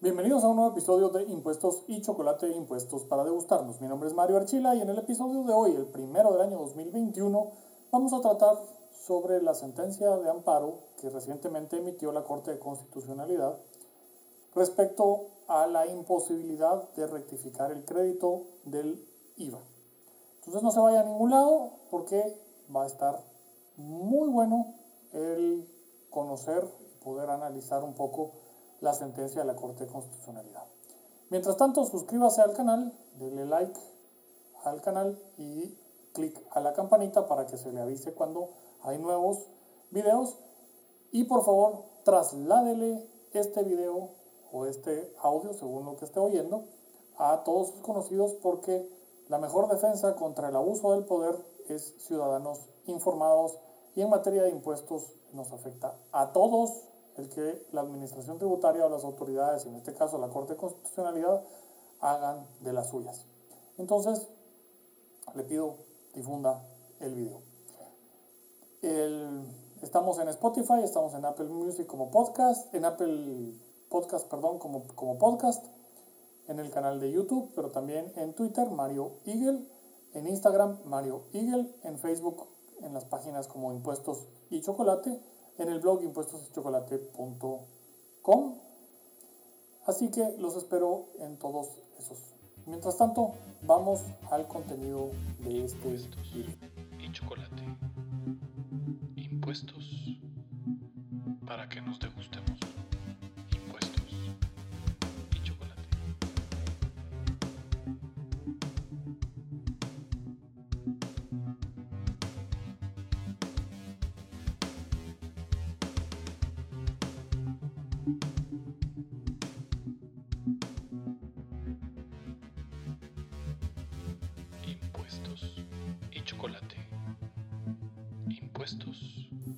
Bienvenidos a un nuevo episodio de Impuestos y Chocolate e Impuestos para degustarnos. Mi nombre es Mario Archila y en el episodio de hoy, el primero del año 2021, vamos a tratar sobre la sentencia de amparo que recientemente emitió la Corte de Constitucionalidad respecto a la imposibilidad de rectificar el crédito del IVA. Entonces no se vaya a ningún lado porque va a estar muy bueno el conocer poder analizar un poco la sentencia de la Corte de Constitucionalidad. Mientras tanto, suscríbase al canal, denle like al canal y clic a la campanita para que se le avise cuando hay nuevos videos. Y por favor, trasládele este video o este audio, según lo que esté oyendo, a todos sus conocidos porque la mejor defensa contra el abuso del poder es ciudadanos informados y en materia de impuestos nos afecta a todos el que la administración tributaria o las autoridades, en este caso la Corte de Constitucionalidad, hagan de las suyas. Entonces, le pido difunda el video. estamos en Spotify, estamos en Apple Music como podcast, en Apple Podcast, perdón, como, como podcast, en el canal de YouTube, pero también en Twitter, Mario Eagle, en Instagram, Mario Eagle, en Facebook, en las páginas como Impuestos y Chocolate, en el blog impuestoschocolate.com. Así que los espero en todos esos. Mientras tanto, vamos al contenido de este Impuestos y chocolate. Impuestos para que nos degustemos.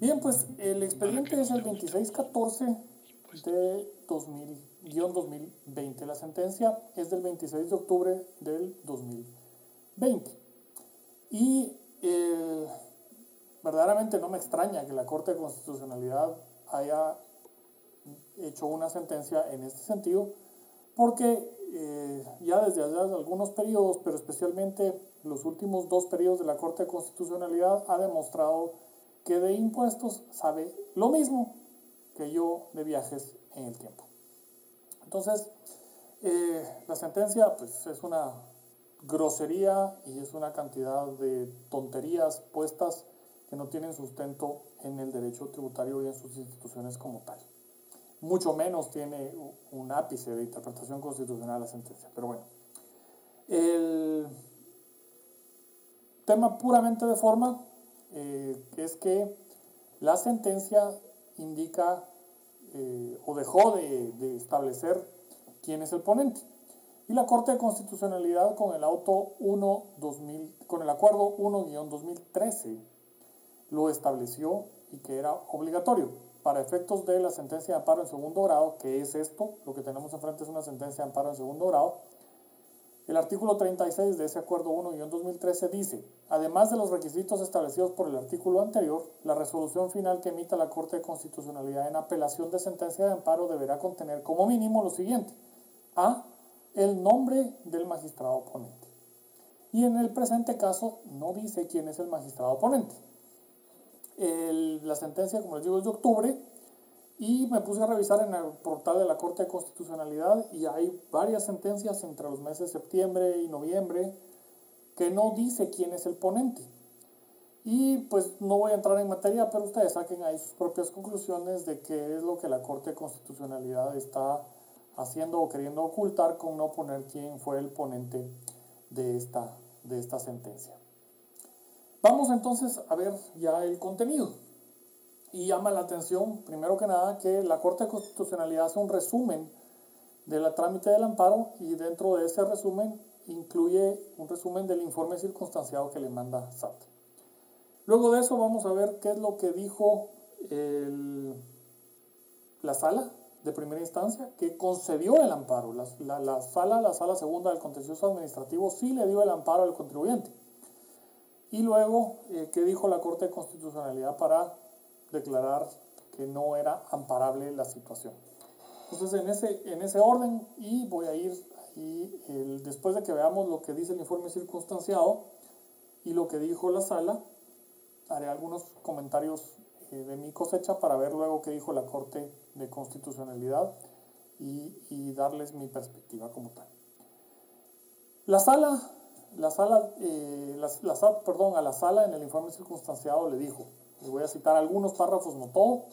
Bien, pues el expediente es el 2614 de 2000-2020. La sentencia es del 26 de octubre del 2020. Y eh, verdaderamente no me extraña que la Corte de Constitucionalidad haya hecho una sentencia en este sentido, porque eh, ya desde hace algunos periodos, pero especialmente los últimos dos periodos de la Corte de Constitucionalidad, ha demostrado que de impuestos sabe lo mismo que yo de viajes en el tiempo. Entonces, eh, la sentencia pues, es una grosería y es una cantidad de tonterías puestas que no tienen sustento en el derecho tributario y en sus instituciones como tal. Mucho menos tiene un ápice de interpretación constitucional la sentencia. Pero bueno, el tema puramente de forma eh, es que la sentencia indica eh, o dejó de, de, establecer quién es el ponente. Y la Corte de Constitucionalidad con el auto 1 2000, con el acuerdo 1-2013 lo estableció y que era obligatorio para efectos de la sentencia de amparo en segundo grado, que es esto, lo que tenemos enfrente es una sentencia de amparo en segundo grado. El artículo 36 de ese acuerdo 1-2013 dice, además de los requisitos establecidos por el artículo anterior, la resolución final que emita la Corte de Constitucionalidad en apelación de sentencia de amparo deberá contener como mínimo lo siguiente. A. El nombre del magistrado oponente. Y en el presente caso no dice quién es el magistrado oponente. La sentencia, como les digo, es de octubre y me puse a revisar en el portal de la Corte de Constitucionalidad y hay varias sentencias entre los meses de septiembre y noviembre que no dice quién es el ponente. Y pues no voy a entrar en materia, pero ustedes saquen ahí sus propias conclusiones de qué es lo que la Corte de Constitucionalidad está haciendo o queriendo ocultar con no poner quién fue el ponente de esta, de esta sentencia. Vamos entonces a ver ya el contenido. Y llama la atención, primero que nada, que la Corte de Constitucionalidad hace un resumen de la trámite del amparo y dentro de ese resumen incluye un resumen del informe circunstanciado que le manda SAT. Luego de eso vamos a ver qué es lo que dijo la sala de primera instancia que concedió el amparo. La, la, la, sala, la sala segunda del contencioso administrativo sí le dio el amparo al contribuyente. Y luego, eh, ¿qué dijo la Corte de Constitucionalidad para declarar que no era amparable la situación? Entonces, en ese, en ese orden, y voy a ir ahí, después de que veamos lo que dice el informe circunstanciado y lo que dijo la sala, haré algunos comentarios eh, de mi cosecha para ver luego qué dijo la Corte de Constitucionalidad y, y darles mi perspectiva como tal. La sala, la sala, eh, la, la, perdón, a la sala en el informe circunstanciado le dijo, le voy a citar algunos párrafos, no todo,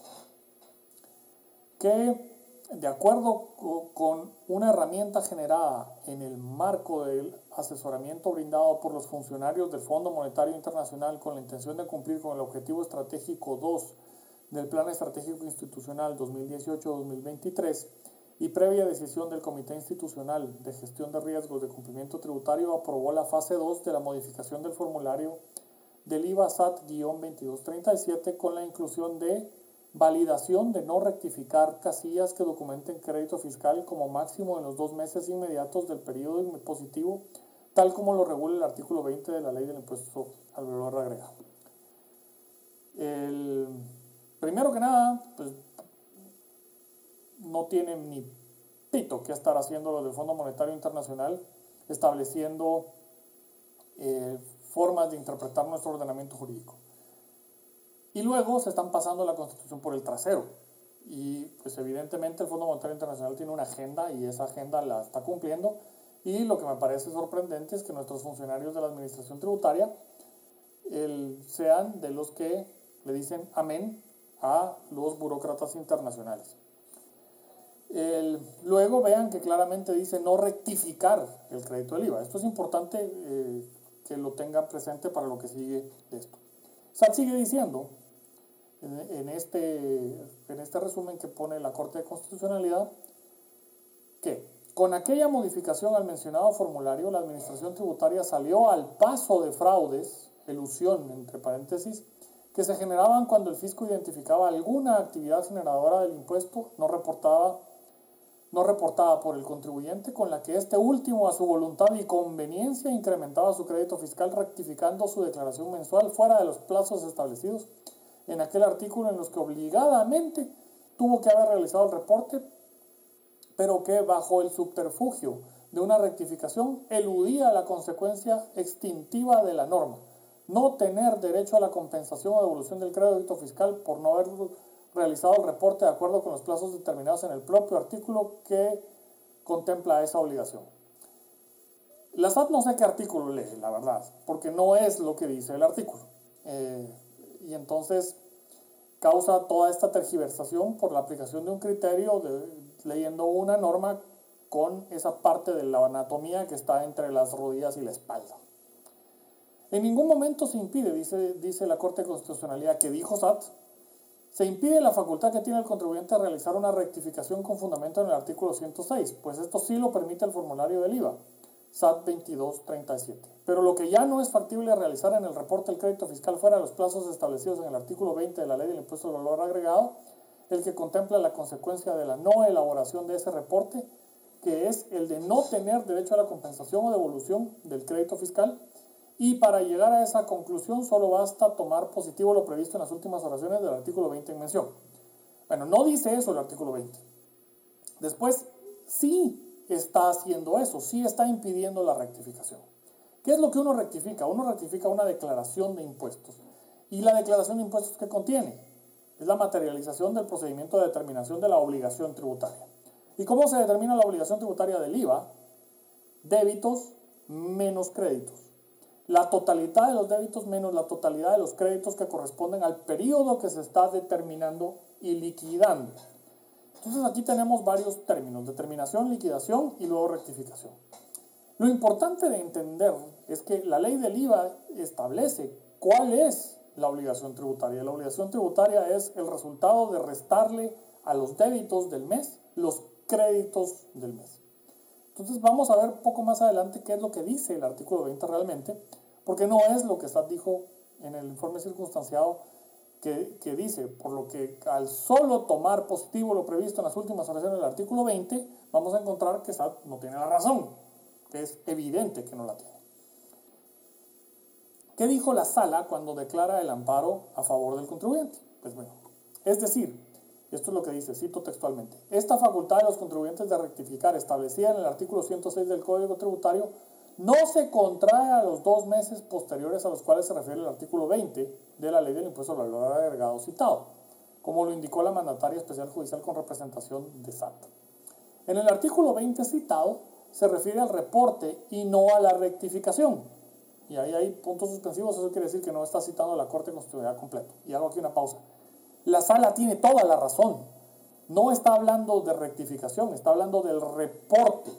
que de acuerdo con una herramienta generada en el marco del asesoramiento brindado por los funcionarios del Fondo Monetario Internacional con la intención de cumplir con el objetivo estratégico 2 del Plan Estratégico Institucional 2018-2023 y previa decisión del Comité Institucional de Gestión de Riesgos de Cumplimiento Tributario aprobó la fase 2 de la modificación del formulario del IVA SAT-2237 con la inclusión de Validación de no rectificar casillas que documenten crédito fiscal como máximo en los dos meses inmediatos del periodo impositivo, tal como lo regula el artículo 20 de la ley del impuesto al valor agregado. El, primero que nada, pues no tiene ni pito que estar haciendo lo del Fondo Monetario Internacional, estableciendo eh, formas de interpretar nuestro ordenamiento jurídico. Y luego se están pasando la Constitución por el trasero. Y pues evidentemente el Fondo Monetario Internacional tiene una agenda y esa agenda la está cumpliendo. Y lo que me parece sorprendente es que nuestros funcionarios de la Administración Tributaria sean de los que le dicen amén a los burócratas internacionales. luego vean que claramente dice no rectificar el crédito del IVA. Esto es importante eh, que lo tengan presente para lo que sigue de esto. SAT sigue diciendo en, este, en este resumen que pone la Corte de Constitucionalidad, que con aquella modificación al mencionado formulario, la Administración Tributaria salió al paso de fraudes, elusión entre paréntesis, que se generaban cuando el fisco identificaba alguna actividad generadora del impuesto no reportada, no reportada por el contribuyente, con la que este último, a su voluntad y conveniencia, incrementaba su crédito fiscal rectificando su declaración mensual fuera de los plazos establecidos en aquel artículo en los que obligadamente tuvo que haber realizado el reporte, pero que bajo el subterfugio de una rectificación eludía la consecuencia extintiva de la norma, no tener derecho a la compensación o devolución del crédito fiscal por no haber realizado el reporte de acuerdo con los plazos determinados en el propio artículo que contempla esa obligación. La SAT no sé qué artículo lee, la verdad, porque no es lo que dice el artículo. Eh, y entonces causa toda esta tergiversación por la aplicación de un criterio, leyendo una norma con esa parte de la anatomía que está entre las rodillas y la espalda. En ningún momento se impide, dice, dice la Corte de Constitucionalidad, que dijo SAT, se impide la facultad que tiene el contribuyente a realizar una rectificación con fundamento en el artículo 106, pues esto sí lo permite el formulario del IVA. SAT 2237. Pero lo que ya no es factible realizar en el reporte del crédito fiscal fuera de los plazos establecidos en el artículo 20 de la ley del impuesto al valor agregado, el que contempla la consecuencia de la no elaboración de ese reporte, que es el de no tener derecho a la compensación o devolución del crédito fiscal. Y para llegar a esa conclusión solo basta tomar positivo lo previsto en las últimas oraciones del artículo 20 en mención. Bueno, no dice eso el artículo 20. Después, sí está haciendo eso, sí está impidiendo la rectificación. ¿Qué es lo que uno rectifica? Uno rectifica una declaración de impuestos. ¿Y la declaración de impuestos qué contiene? Es la materialización del procedimiento de determinación de la obligación tributaria. ¿Y cómo se determina la obligación tributaria del IVA? Débitos menos créditos. La totalidad de los débitos menos la totalidad de los créditos que corresponden al periodo que se está determinando y liquidando. Entonces aquí tenemos varios términos, determinación, liquidación y luego rectificación. Lo importante de entender es que la ley del IVA establece cuál es la obligación tributaria. La obligación tributaria es el resultado de restarle a los débitos del mes los créditos del mes. Entonces vamos a ver poco más adelante qué es lo que dice el artículo 20 realmente, porque no es lo que SAT dijo en el informe circunstanciado que, dice, por lo que al solo tomar positivo lo previsto en las últimas oraciones del artículo 20, vamos a encontrar que SAT no tiene la razón, que es evidente que no la tiene. ¿Qué dijo la sala cuando declara el amparo a favor del contribuyente? Pues bueno, es decir, Esto es lo que dice, cito textualmente. Esta facultad de los contribuyentes de rectificar establecida en el artículo 106 del Código Tributario no se contrae a los dos meses posteriores a los cuales se refiere el artículo 20 de la ley del impuesto al valor agregado citado, como lo indicó la mandataria especial judicial con representación de SAT. En el artículo 20 citado se refiere al reporte y no a la rectificación. Y ahí hay puntos suspensivos, eso quiere decir que no está citando la Corte Constitucional completo. Y hago aquí una pausa. La sala tiene toda la razón. No está hablando de rectificación, está hablando del reporte.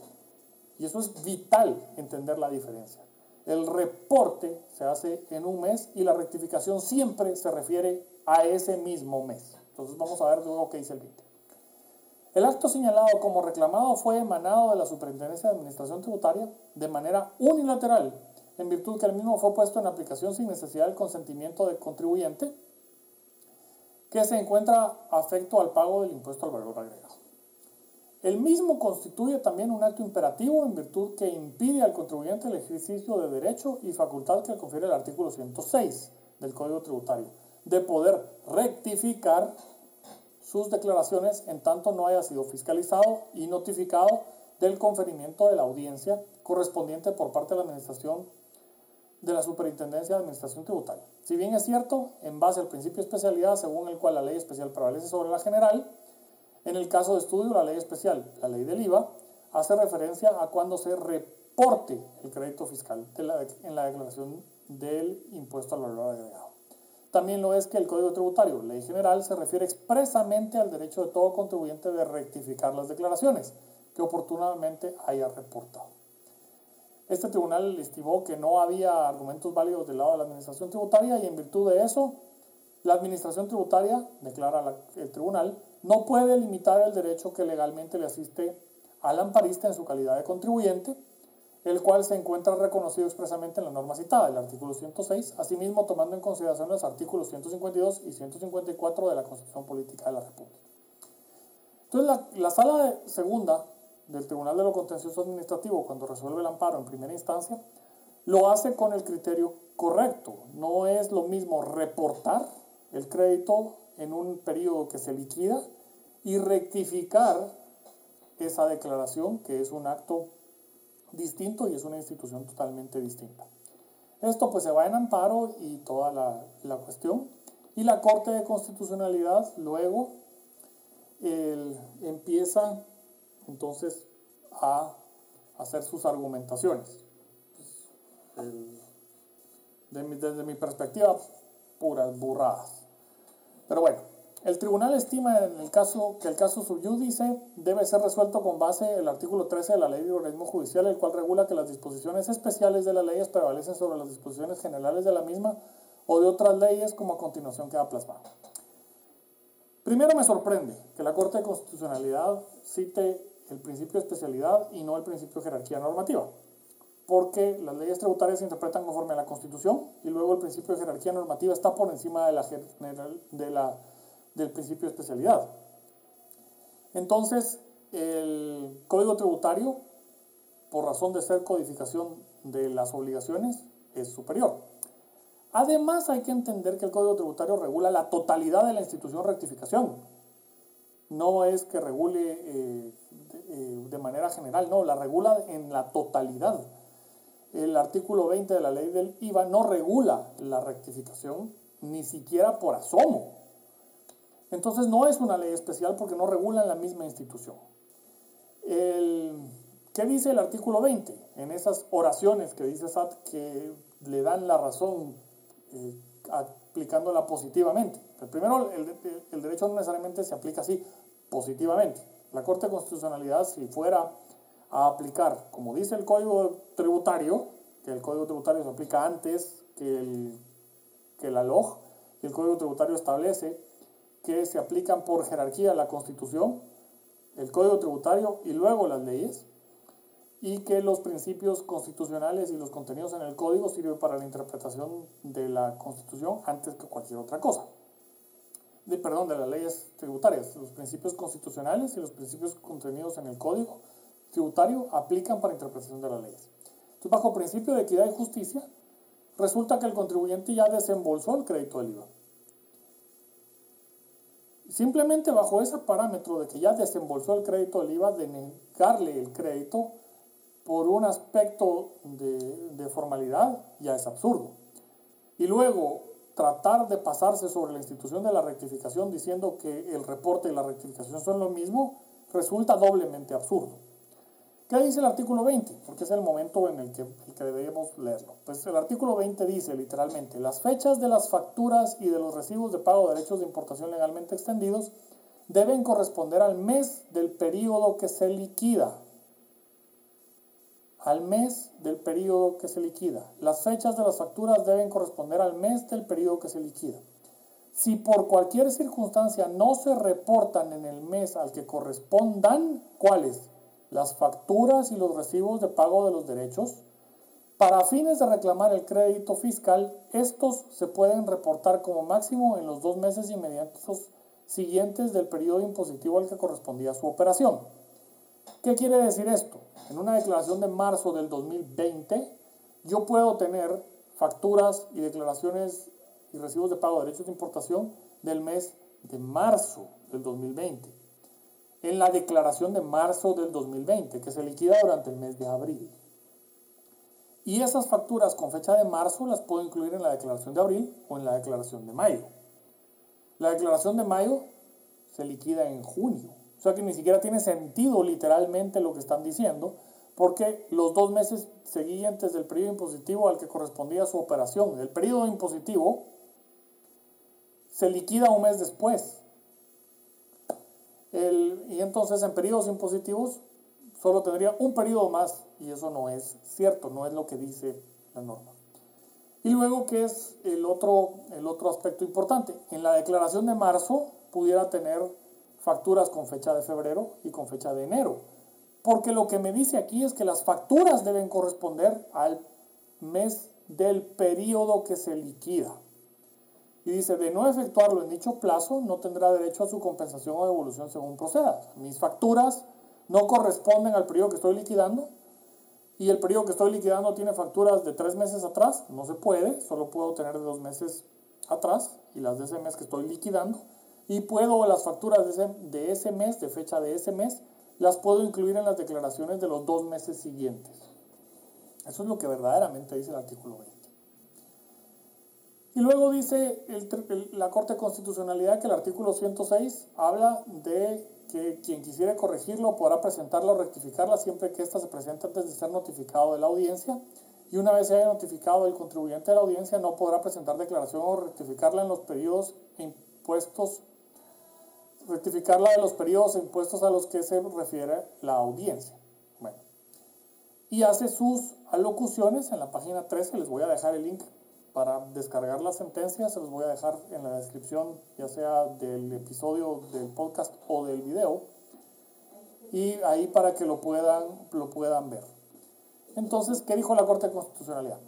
Y eso es vital entender la diferencia. El reporte se hace en un mes y la rectificación siempre se refiere a ese mismo mes. Entonces vamos a ver luego qué dice el 20. El acto señalado como reclamado fue emanado de la Superintendencia de Administración Tributaria de manera unilateral, en virtud que el mismo fue puesto en aplicación sin necesidad del consentimiento del contribuyente, que se encuentra afecto al pago del impuesto al valor agregado. El mismo constituye también un acto imperativo en virtud que impide al contribuyente el ejercicio de derecho y facultad que le confiere el artículo 106 del Código Tributario, de poder rectificar sus declaraciones en tanto no haya sido fiscalizado y notificado del conferimiento de la audiencia correspondiente por parte de la Administración de la Superintendencia de Administración Tributaria. Si bien es cierto, en base al principio de especialidad según el cual la ley especial prevalece sobre la general, en el caso de estudio la ley especial, la ley del IVA, hace referencia a cuando se reporte el crédito fiscal en la declaración del impuesto al valor agregado. También lo es que el Código Tributario, ley general, se refiere expresamente al derecho de todo contribuyente de rectificar las declaraciones que oportunamente haya reportado. Este tribunal estimó que no había argumentos válidos del lado de la Administración Tributaria y en virtud de eso, la Administración Tributaria, declara el tribunal, no puede limitar el derecho que legalmente le asiste al amparista en su calidad de contribuyente el cual se encuentra reconocido expresamente en la norma citada, el artículo 106, asimismo tomando en consideración los artículos 152 y 154 de la Constitución Política de la República. Entonces, la, sala segunda del Tribunal de lo Contencioso Administrativo, cuando resuelve el amparo en primera instancia, lo hace con el criterio correcto. No es lo mismo reportar el crédito en un periodo que se liquida y rectificar esa declaración, que es un acto distinto y es una institución totalmente distinta. Esto pues se va en amparo y toda la, la cuestión. Y la Corte de Constitucionalidad luego empieza entonces a hacer sus argumentaciones. desde mi perspectiva, puras burradas. Pero bueno, el tribunal estima en el caso, que el caso subyúdice debe ser resuelto con base en el artículo 13 de la Ley de Organismo Judicial, el cual regula que las disposiciones especiales de la ley prevalecen sobre las disposiciones generales de la misma o de otras leyes como a continuación queda plasmado. Primero me sorprende que la Corte de Constitucionalidad cite el principio de especialidad y no el principio de jerarquía normativa, porque las leyes tributarias se interpretan conforme a la Constitución y luego el principio de jerarquía normativa está por encima de la, de la del principio de especialidad. Entonces, el código tributario, por razón de ser codificación de las obligaciones, es superior. Además, hay que entender que el código tributario regula la totalidad de la institución rectificación. No es que regule eh, eh, de manera general, no, la regula en la totalidad. El artículo 20 de la ley del IVA no regula la rectificación, ni siquiera por asomo. Entonces no es una ley especial porque no regula en la misma institución. ¿Qué dice el artículo 20? En esas oraciones que dice SAT que le dan la razón eh, aplicándola positivamente. El primero, el, el, derecho no necesariamente se aplica así positivamente. La Corte de Constitucionalidad, si fuera a aplicar, como dice el Código Tributario, que el Código Tributario se aplica antes que, el, que la LOG, y el Código Tributario establece que se aplican por jerarquía la Constitución, el Código Tributario y luego las leyes, y que los principios constitucionales y los contenidos en el Código sirven para la interpretación de la Constitución antes que cualquier otra cosa. De, perdón, de las leyes tributarias. Los principios constitucionales y los principios contenidos en el Código tributario aplican para interpretación de las leyes. Entonces, bajo principio de equidad y justicia, resulta que el contribuyente ya desembolsó el crédito del IVA simplemente bajo ese parámetro de que ya desembolsó el crédito del IVA, de negarle el crédito por un aspecto de, de formalidad, ya es absurdo. Y luego tratar de pasarse sobre la institución de la rectificación diciendo que el reporte y la rectificación son lo mismo, resulta doblemente absurdo. ¿Qué dice el artículo 20? Porque es el momento en el que, el que deberíamos leerlo. Pues el artículo 20 dice literalmente, las fechas de las facturas y de los recibos de pago de derechos de importación legalmente extendidos deben corresponder al mes del periodo que se liquida. Al mes del periodo que se liquida. Las fechas de las facturas deben corresponder al mes del periodo que se liquida. Si por cualquier circunstancia no se reportan en el mes al que correspondan, ¿cuáles? las facturas y los recibos de pago de los derechos. Para fines de reclamar el crédito fiscal, estos se pueden reportar como máximo en los dos meses inmediatos siguientes del periodo impositivo al que correspondía su operación. ¿Qué quiere decir esto? En una declaración de marzo del 2020, yo puedo tener facturas y declaraciones y recibos de pago de derechos de importación del mes de marzo del 2020 en la declaración de marzo del 2020, que se liquida durante el mes de abril. Y esas facturas con fecha de marzo las puedo incluir en la declaración de abril o en la declaración de mayo. La declaración de mayo se liquida en junio. O sea que ni siquiera tiene sentido literalmente lo que están diciendo, porque los dos meses siguientes del periodo impositivo al que correspondía su operación, el periodo impositivo, se liquida un mes después y entonces en periodos impositivos solo tendría un periodo más y eso no es cierto, no es lo que dice la norma. Y luego, ¿qué es el otro, el otro aspecto importante? En la declaración de marzo pudiera tener facturas con fecha de febrero y con fecha de enero. Porque lo que me dice aquí es que las facturas deben corresponder al mes del periodo que se liquida. Y dice, de no efectuarlo en dicho plazo, no tendrá derecho a su compensación o devolución según proceda. Mis facturas no corresponden al periodo que estoy liquidando y el periodo que estoy liquidando tiene facturas de tres meses atrás, no se puede, solo puedo tener de dos meses atrás y las de ese mes que estoy liquidando. Y puedo las facturas de ese, de ese mes, de fecha de ese mes, las puedo incluir en las declaraciones de los dos meses siguientes. Eso es lo que verdaderamente dice el artículo 20. Y luego dice la Corte de Constitucionalidad que el artículo 106 habla de que quien quisiera corregirlo podrá presentarlo o rectificarla siempre que ésta se presente antes de ser notificado de la audiencia. Y una vez se haya notificado el contribuyente de la audiencia, no podrá presentar declaración o rectificarla en los periodos impuestos, rectificarla de los periodos impuestos a los que se refiere la audiencia. Bueno, y hace sus alocuciones en la página 13, les voy a dejar el link para descargar la sentencia se los voy a dejar en la descripción, ya sea del episodio del podcast o del video, y ahí para que lo puedan, lo puedan ver. Entonces, ¿qué dijo la Corte de Constitucionalidad?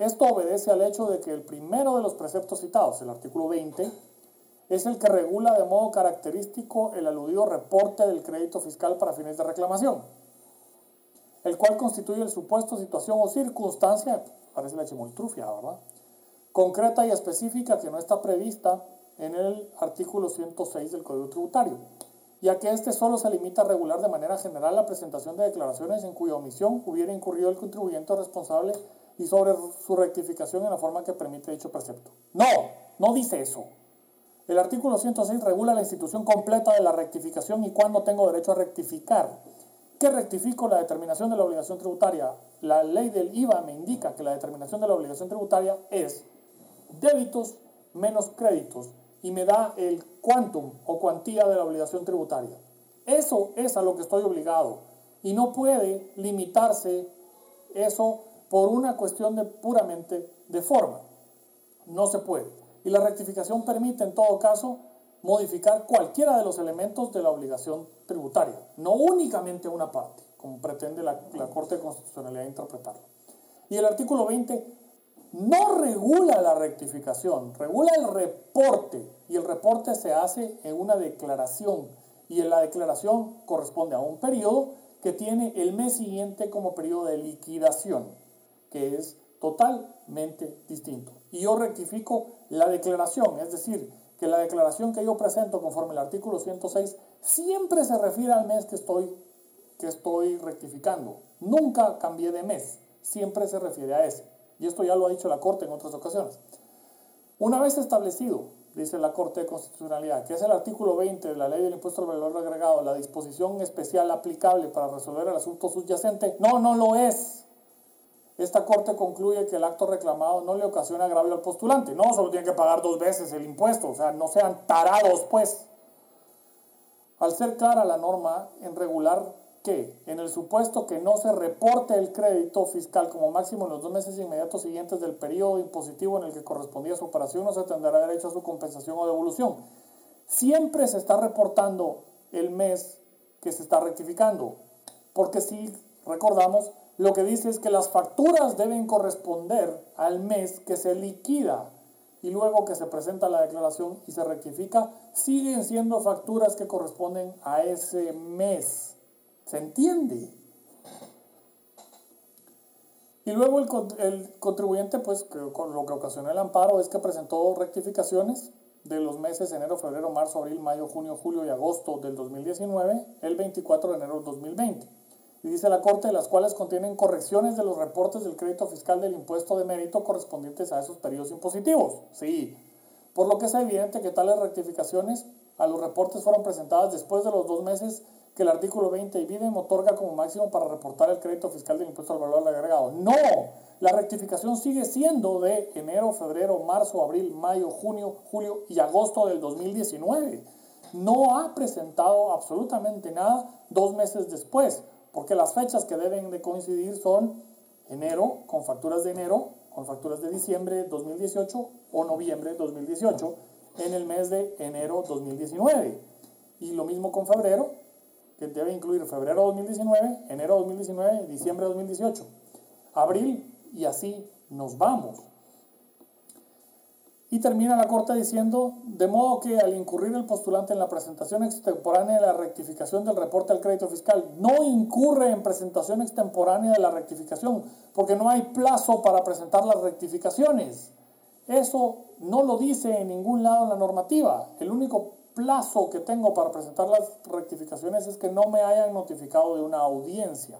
Esto obedece al hecho de que el primero de los preceptos citados, el artículo 20, es el que regula de modo característico el aludido reporte del crédito fiscal para fines de reclamación, el cual constituye el supuesto, situación o circunstancia, parece la chimoltrufia, ¿verdad? concreta y específica que no está prevista en el artículo 106 del Código Tributario, ya que este solo se limita a regular de manera general la presentación de declaraciones en cuya omisión hubiera incurrido el contribuyente responsable y sobre su rectificación en la forma que permite dicho precepto. No, no dice eso. El artículo 106 regula la institución completa de la rectificación y cuándo tengo derecho a rectificar. ¿Qué rectifico? La determinación de la obligación tributaria. La ley del IVA me indica que la determinación de la obligación tributaria es débitos menos créditos y me da el quantum o cuantía de la obligación tributaria. Eso es a lo que estoy obligado y no puede limitarse eso por una cuestión de puramente de forma. No se puede. Y la rectificación permite en todo caso modificar cualquiera de los elementos de la obligación tributaria, no únicamente una parte, como pretende la, Corte de Constitucionalidad interpretarlo. Y el artículo 20 no regula la rectificación, regula el reporte y el reporte se hace en una declaración y en la declaración corresponde a un periodo que tiene el mes siguiente como periodo de liquidación, que es totalmente distinto. Y yo rectifico la declaración, es decir, que la declaración que yo presento conforme al artículo 106 siempre se refiere al mes que estoy, que estoy rectificando. Nunca cambié de mes, siempre se refiere a ese. Y esto ya lo ha dicho la Corte en otras ocasiones. Una vez establecido, dice la Corte de Constitucionalidad, que es el artículo 20 de la Ley del Impuesto al Valor Agregado, la disposición especial aplicable para resolver el asunto subyacente, no, no lo es. Esta Corte concluye que el acto reclamado no le ocasiona agravio al postulante. No, solo tiene que pagar dos veces el impuesto, o sea, no sean tarados, pues. Al ser clara la norma en regular que, en el supuesto que no se reporte el crédito fiscal como máximo en los dos meses inmediatos siguientes del periodo impositivo en el que correspondía su operación, no se tendrá derecho a su compensación o devolución. Siempre se está reportando el mes que se está rectificando, porque si recordamos, lo que dice es que las facturas deben corresponder al mes que se liquida y luego que se presenta la declaración y se rectifica, siguen siendo facturas que corresponden a ese mes. ¿Se entiende? Y luego el, contribuyente, pues con lo que ocasionó el amparo es que presentó rectificaciones de los meses enero, febrero, marzo, abril, mayo, junio, julio y agosto del 2019, el 24 de enero del 2020. Y dice la Corte, las cuales contienen correcciones de los reportes del crédito fiscal del impuesto de mérito correspondientes a esos periodos impositivos. Sí, por lo que es evidente que tales rectificaciones a los reportes fueron presentadas después de los dos meses que el artículo 20 divide y otorga como máximo para reportar el crédito fiscal del impuesto al valor agregado. No, la rectificación sigue siendo de enero, febrero, marzo, abril, mayo, junio, julio y agosto del 2019. No ha presentado absolutamente nada dos meses después, porque las fechas que deben de coincidir son enero con facturas de enero, con facturas de diciembre 2018 o noviembre 2018 en el mes de enero 2019. Y lo mismo con febrero, que debe incluir febrero 2019, enero 2019, diciembre 2018, abril y así nos vamos. Y termina la Corte diciendo, de modo que al incurrir el postulante en la presentación extemporánea de la rectificación del reporte al crédito fiscal, no incurre en presentación extemporánea de la rectificación, porque no hay plazo para presentar las rectificaciones. Eso no lo dice en ningún lado en la normativa. El único plazo que tengo para presentar las rectificaciones es que no me hayan notificado de una audiencia.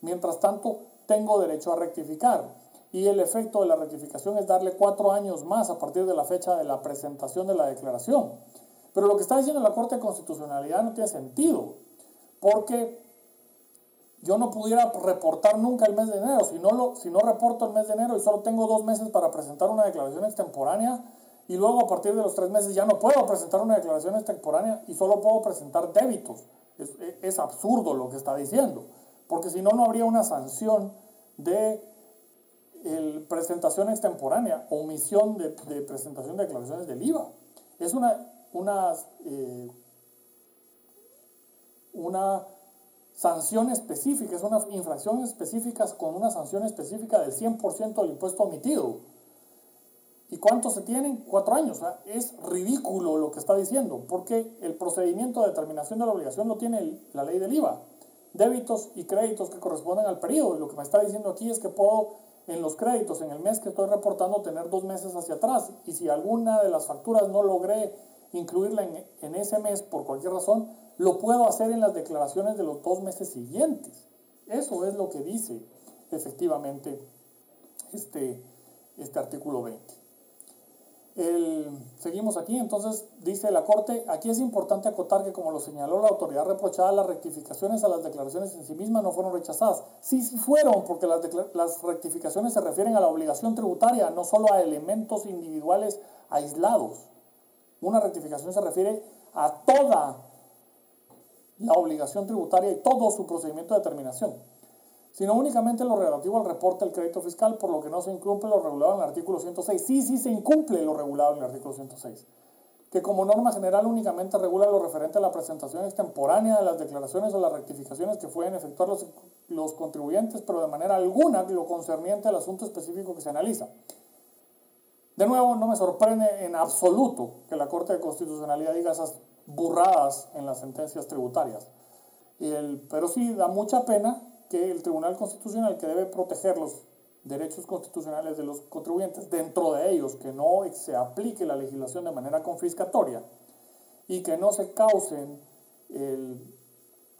Mientras tanto, tengo derecho a rectificar. Y el efecto de la rectificación es darle cuatro años más a partir de la fecha de la presentación de la declaración. Pero lo que está diciendo la Corte de Constitucionalidad no tiene sentido, porque yo no pudiera reportar nunca el mes de enero. Si no, lo, si no reporto el mes de enero y solo tengo dos meses para presentar una declaración extemporánea, y luego a partir de los tres meses ya no puedo presentar una declaración extemporánea y solo puedo presentar débitos. Es, absurdo lo que está diciendo, porque si no, no habría una sanción de presentación extemporánea omisión de, presentación de declaraciones del IVA. Es una, una, eh, una sanción específica, es una infracción específica con una sanción específica del 100% del impuesto omitido. ¿Y cuántos se tienen? Cuatro años. Es ridículo lo que está diciendo, porque el procedimiento de determinación de la obligación lo tiene la ley del IVA. Débitos y créditos que corresponden al periodo. Lo que me está diciendo aquí es que puedo, en los créditos, en el mes que estoy reportando, tener dos meses hacia atrás. Y si alguna de las facturas no logré incluirla en, ese mes por cualquier razón, lo puedo hacer en las declaraciones de los dos meses siguientes. Eso es lo que dice efectivamente este, este artículo 20 seguimos aquí, entonces dice la Corte, aquí es importante acotar que como lo señaló la autoridad reprochada, las rectificaciones a las declaraciones en sí mismas no fueron rechazadas. Sí, sí fueron, porque las, las rectificaciones se refieren a la obligación tributaria, no solo a elementos individuales aislados. Una rectificación se refiere a toda la obligación tributaria y todo su procedimiento de determinación sino únicamente lo relativo al reporte del crédito fiscal, por lo que no se incumple lo regulado en el artículo 106. Sí, sí se incumple lo regulado en el artículo 106, que como norma general únicamente regula lo referente a la presentación extemporánea de las declaraciones o las rectificaciones que pueden efectuar los, los contribuyentes, pero de manera alguna lo concerniente al asunto específico que se analiza. De nuevo, no me sorprende en absoluto que la Corte de Constitucionalidad diga esas burradas en las sentencias tributarias. Y el, pero sí da mucha pena que el Tribunal Constitucional, que debe proteger los derechos constitucionales de los contribuyentes, dentro de ellos que no se aplique la legislación de manera confiscatoria y que no se causen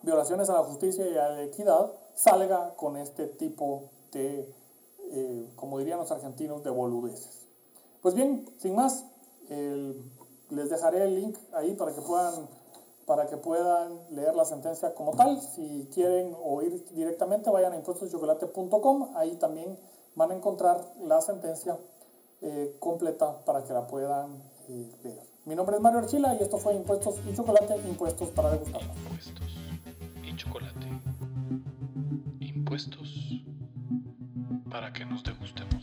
violaciones a la justicia y a la equidad, salga con este tipo de, eh, como dirían los argentinos, de boludeces. Pues bien, sin más, les dejaré el link ahí para que puedan para que puedan leer la sentencia como tal. Si quieren oír directamente, vayan a impuestoschocolate.com. Ahí también van a encontrar la sentencia eh, completa para que la puedan eh, leer. Mi nombre es Mario Archila y esto fue Impuestos y Chocolate, Impuestos para degustar. Impuestos y chocolate. Impuestos para que nos degustemos.